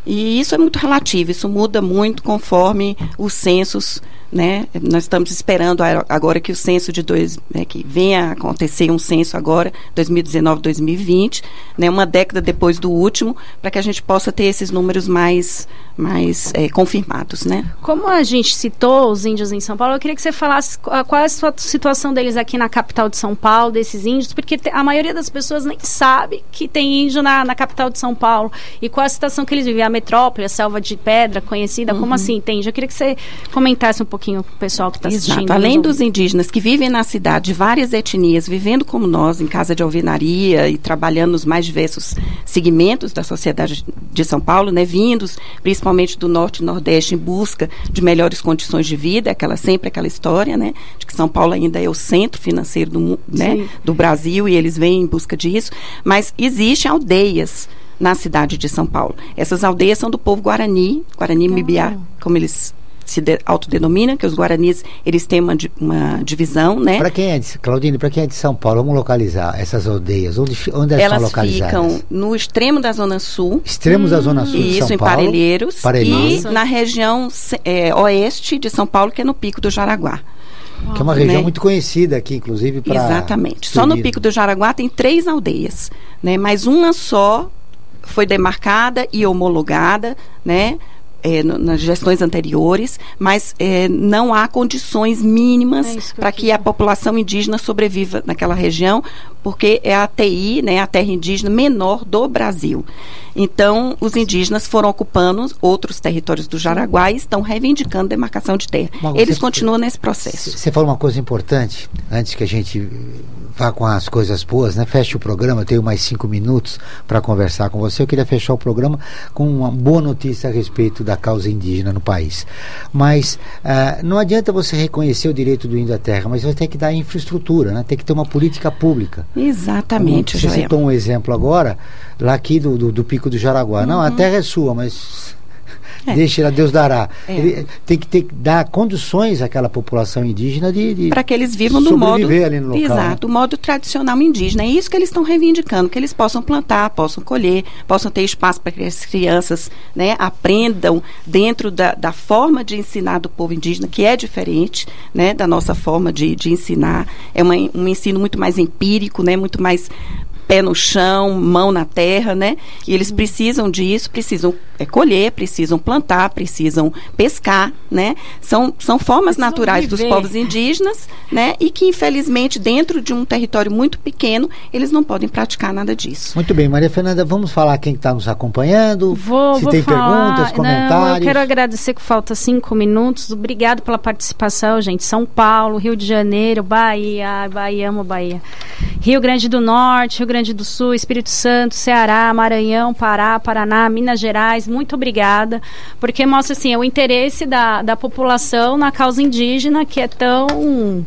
E isso é muito relativo, isso muda muito conforme os censos, né? Nós estamos esperando agora que o censo de dois, né, que venha a acontecer um censo agora, 2019, 2020, né? Uma década depois do último, para que a gente possa ter esses números mais, mais eh, confirmados, né? Como a gente citou os índios em São Paulo, eu queria que você falasse qu- qual é a sua situação deles aqui na capital de São Paulo, desses índios, porque a maioria das pessoas nem sabe que tem índio na, na capital de São Paulo. E qual a situação que eles vivem? A metrópole, a selva de pedra conhecida, como assim? Entende? Eu queria que você comentasse um pouquinho com o pessoal que está assistindo. Além dos indígenas que vivem na cidade, de várias etnias, vivendo como nós, em casa de alvenaria e trabalhando nos mais diversos segmentos da sociedade de São Paulo, né, vindos principalmente do norte e nordeste em busca de melhores condições de vida, aquela sempre aquela história, né, de que São Paulo ainda é o centro financeiro do, né, Sim. do Brasil e eles vêm em busca disso, mas existem aldeias na cidade de São Paulo. Essas aldeias são do povo Guarani, Guarani Mibiá, como eles se de, autodenominam, que os Guaranis, eles têm uma, uma divisão, né? Para quem é de, Claudine, para quem é de São Paulo, vamos localizar essas aldeias. Onde, onde elas, Elas estão localizadas? ficam no extremo da Zona Sul. Extremos da Zona Sul de Isso, São em Paulo. Parelheiros. Parelheiros. E na região é, oeste de São Paulo, que é no Pico do Jaraguá. Que é uma região né? muito conhecida aqui, inclusive, para. Exatamente. Só no Pico do Jaraguá tem três aldeias, né? Mas uma só foi demarcada e homologada, né? É, no- nas gestões anteriores, mas é, não há condições mínimas É para que a população indígena sobreviva naquela região, porque é a TI, né, a terra indígena menor do Brasil. Então, os indígenas foram ocupando outros territórios do Jaraguá e estão reivindicando demarcação de terra. Mas Eles continuam nesse processo. Você falou uma coisa importante, antes que a gente vá com as coisas boas, né? Feche o programa, eu tenho mais cinco minutos para conversar com você. Eu queria fechar o programa com uma boa notícia a respeito da causa indígena no país. Mas ah, não adianta você reconhecer o direito do índio à terra, mas você tem que dar infraestrutura, né? Tem que ter uma política pública. Exatamente, Você Joel. citou um exemplo agora, lá aqui do, do, do Pico do Jaraguá. Não, a terra é sua, mas Uhum. É. deixa, Deus dará. É. Ele tem que ter, dar condições àquela população indígena de, de para que eles vivam do modo ali no local. né? exato, o modo tradicional indígena. É isso que eles estão reivindicando, que eles possam plantar, possam colher, possam ter espaço para que as crianças, né, aprendam dentro da, da forma de ensinar do povo indígena, que é diferente, né, da nossa forma de, de ensinar. É uma, um ensino muito mais empírico, né, muito mais pé no chão, mão na terra, né? E eles precisam disso, precisam é, colher, precisam plantar, precisam pescar, né? São, são formas Precisam naturais dos povos indígenas, né? E que infelizmente dentro de um território muito pequeno eles não podem praticar nada disso. Muito bem, Maria Fernanda, vamos falar quem está nos acompanhando. Vou, se vou tem falar. perguntas, comentários. Não, eu quero agradecer que falta cinco minutos. Obrigado pela participação, gente. São Paulo, Rio de Janeiro, Bahia, Bahia, amo Bahia. Rio Grande do Norte, Rio Grande do Sul, Espírito Santo, Ceará, Maranhão, Pará, Paraná, Minas Gerais. Muito obrigada, porque mostra assim o interesse da, da população na causa indígena que é tão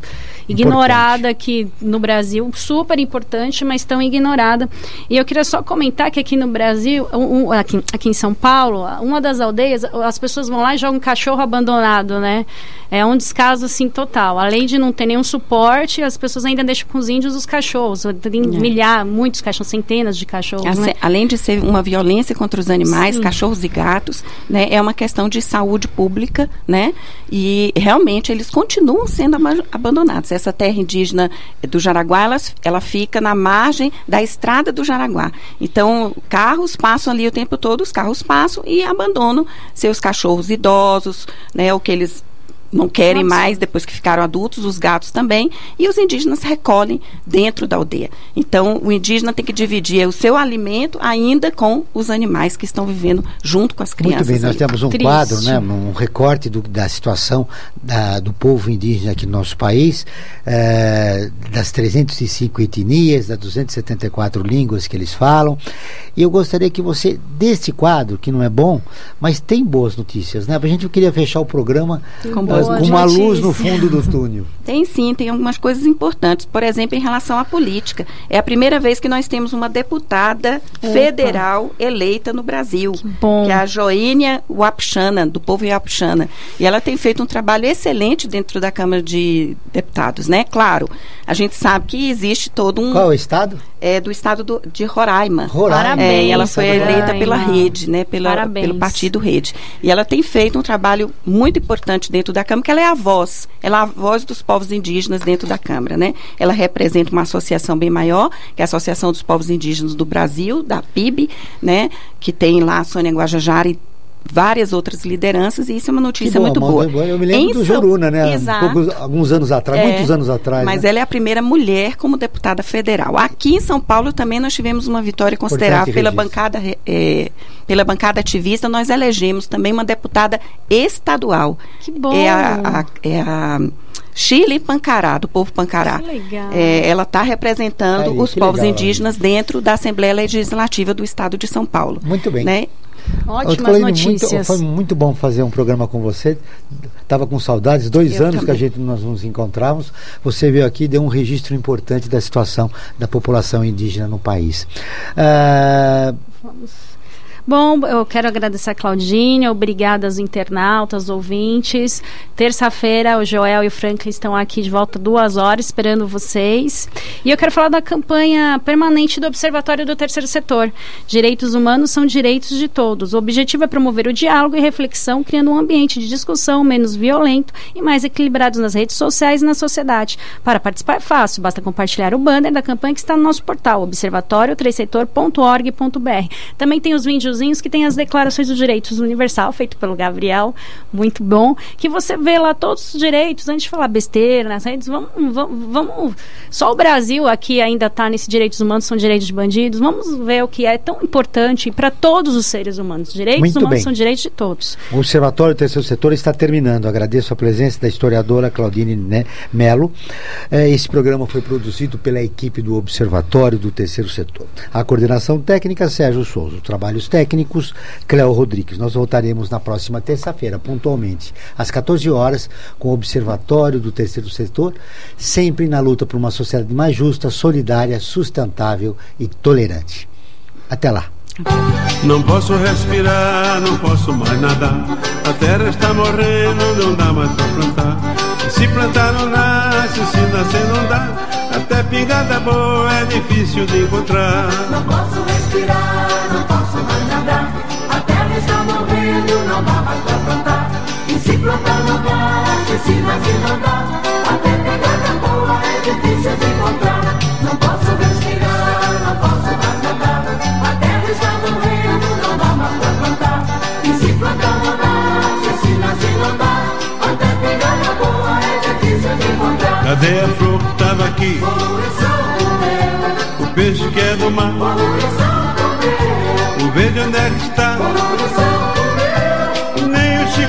ignorada aqui no Brasil, super importante, mas tão ignorada. E eu queria só comentar que aqui no Brasil, um- um- aqui, aqui em São Paulo, uma das aldeias, as pessoas vão lá e jogam um cachorro abandonado, né? É um descaso assim total. Além de não ter nenhum suporte, as pessoas ainda deixam com os índios os cachorros. Tem É. milhar, muitos cachorros, centenas de cachorros, né? Além de ser uma violência contra os animais, Sim. cachorros e gatos, né, é uma questão de saúde pública, né? E realmente eles continuam sendo aba- abandonados. Essa terra indígena do Jaraguá, ela, ela fica na margem da estrada do Jaraguá. Então, carros passam ali o tempo todo, os carros passam e abandonam seus cachorros idosos, né, o que eles não querem Nossa. mais depois que ficaram adultos, os gatos também, e os indígenas recolhem dentro da aldeia. Então, o indígena tem que dividir o seu alimento ainda com os animais que estão vivendo junto com as Muito crianças. bem, nós ali. temos um Triste. quadro, né, um recorte do- da situação da- do povo indígena aqui no nosso país, eh, das 305 etnias, das 274 línguas que eles falam. E eu gostaria que você, desse quadro, que não é bom, mas tem boas notícias, né? A gente queria fechar o programa Com Mas com uma luz no fundo do túnel. Tem sim, tem algumas coisas importantes. Por exemplo, em relação à política. É a primeira vez que nós temos uma deputada Opa. federal eleita no Brasil. Que, bom. é a Joênia Wapchana, do povo Wapchana. E ela tem feito um trabalho excelente dentro da Câmara de Deputados, né? Claro, a gente sabe que existe todo um... Qual é o estado? É do estado do- de Roraima. Roraima. É, e ela foi Parabéns, eleita pela Roraima. rede, né? Pela, Parabéns. pelo partido Rede. E ela tem feito um trabalho muito importante dentro da Câmara, que ela é a voz, ela é a voz dos povos indígenas dentro da Câmara, né? Ela representa uma associação bem maior, que é a Associação dos Povos Indígenas do Brasil, da PIB, né? Que tem lá a Sônia Guajajara e várias outras lideranças, e isso é uma notícia muito uma- boa. Eu me lembro Em do São- Joruna, né? Exato. Poucos- alguns anos atrás, É, muitos anos atrás. Mas né? ela é a primeira mulher como deputada federal. Aqui em São Paulo também nós tivemos uma vitória considerável pela bancada, eh, pela bancada ativista. Nós elegemos também uma deputada estadual. Que bom. É a, a- é a Chile Pancará, do povo Pancará. Que legal. É, ela está representando Aí, os povos legal, indígenas dentro da Assembleia Legislativa do Estado de São Paulo. Muito bem. Né? Ótimas notícias. Muito, foi muito bom fazer um programa com você. Estava com saudades, dois Eu anos que a também. gente nós nos encontrávamos. Você veio aqui e deu um registro importante da situação da população indígena no país. Ah, Bom, eu quero agradecer a Claudinha, obrigada aos internautas, ouvintes. Terça-feira, o Joel e o Franklin estão aqui de volta duas horas esperando vocês. E eu quero falar da campanha permanente do Observatório do Terceiro Setor. Direitos humanos são direitos de todos. O objetivo é promover o diálogo e reflexão, criando um ambiente de discussão menos violento e mais equilibrado nas redes sociais e na sociedade. Para participar é fácil, basta compartilhar o banner da campanha que está no nosso portal, observatório3setor.org.br. Também tem os videozinhos que tem as declarações dos direitos universal, feito pelo Gabriel, muito bom, que você vê lá todos os direitos, antes de falar besteira nas redes, vamos, vamos, vamos só o Brasil aqui ainda está nesse direitos humanos, são direitos de bandidos, vamos ver o que é tão importante para todos os seres humanos. Direitos Muito humanos bem. são direitos de todos. O Observatório do Terceiro Setor está terminando. Agradeço a presença da historiadora Claudine Melo. Eh, Esse programa foi produzido pela equipe do Observatório do Terceiro Setor. A coordenação técnica, Sérgio Souza. Os trabalhos técnicos, Cléo Rodrigues. Nós voltaremos na próxima terça-feira, pontualmente, às 14 horas, com o Observatório do Terceiro Setor, sempre na luta por uma sociedade mais justa, solidária, sustentável e tolerante. Até lá. Não posso respirar, não posso mais nadar. A terra está morrendo, não dá mais pra plantar. E se plantar não nasce, se nascer não dá. Até pingada boa é difícil de encontrar. Não posso respirar, não posso não dá mais pra plantar. E se plantar não nasce, se nascer não dá. Até pegada boa é difícil de encontrar. Não posso respirar, não posso mais nadar. A terra está morrendo, não dá mais pra plantar. E se plantar não nasce, se nascer não dá. Até pegada boa é difícil de encontrar. Cadê a flor que tava aqui? O peixe que é do mar. O verde onde é que está?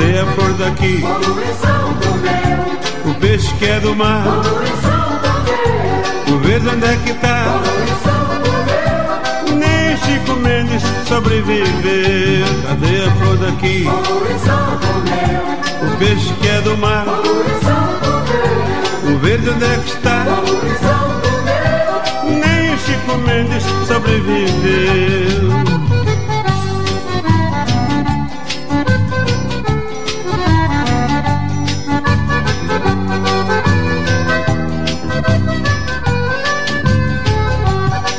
Cadê a flor daqui? O peixe que é do mar. O verde onde é que tá? Nem Chico Mendes sobreviveu. Cadê a flor daqui? O peixe que é do mar. O verde onde é que está? Nem Chico Mendes sobreviveu.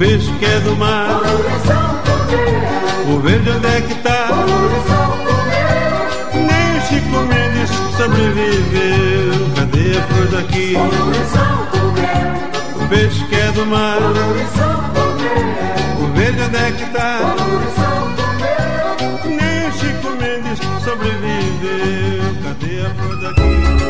peixe que é do mar. O verde onde é que tá? Nem o Chico Mendes sobreviveu. Cadê a flor daqui? O peixe que é do mar. O verde onde é que tá? Nem o Chico Mendes sobreviveu. Cadê a flor daqui?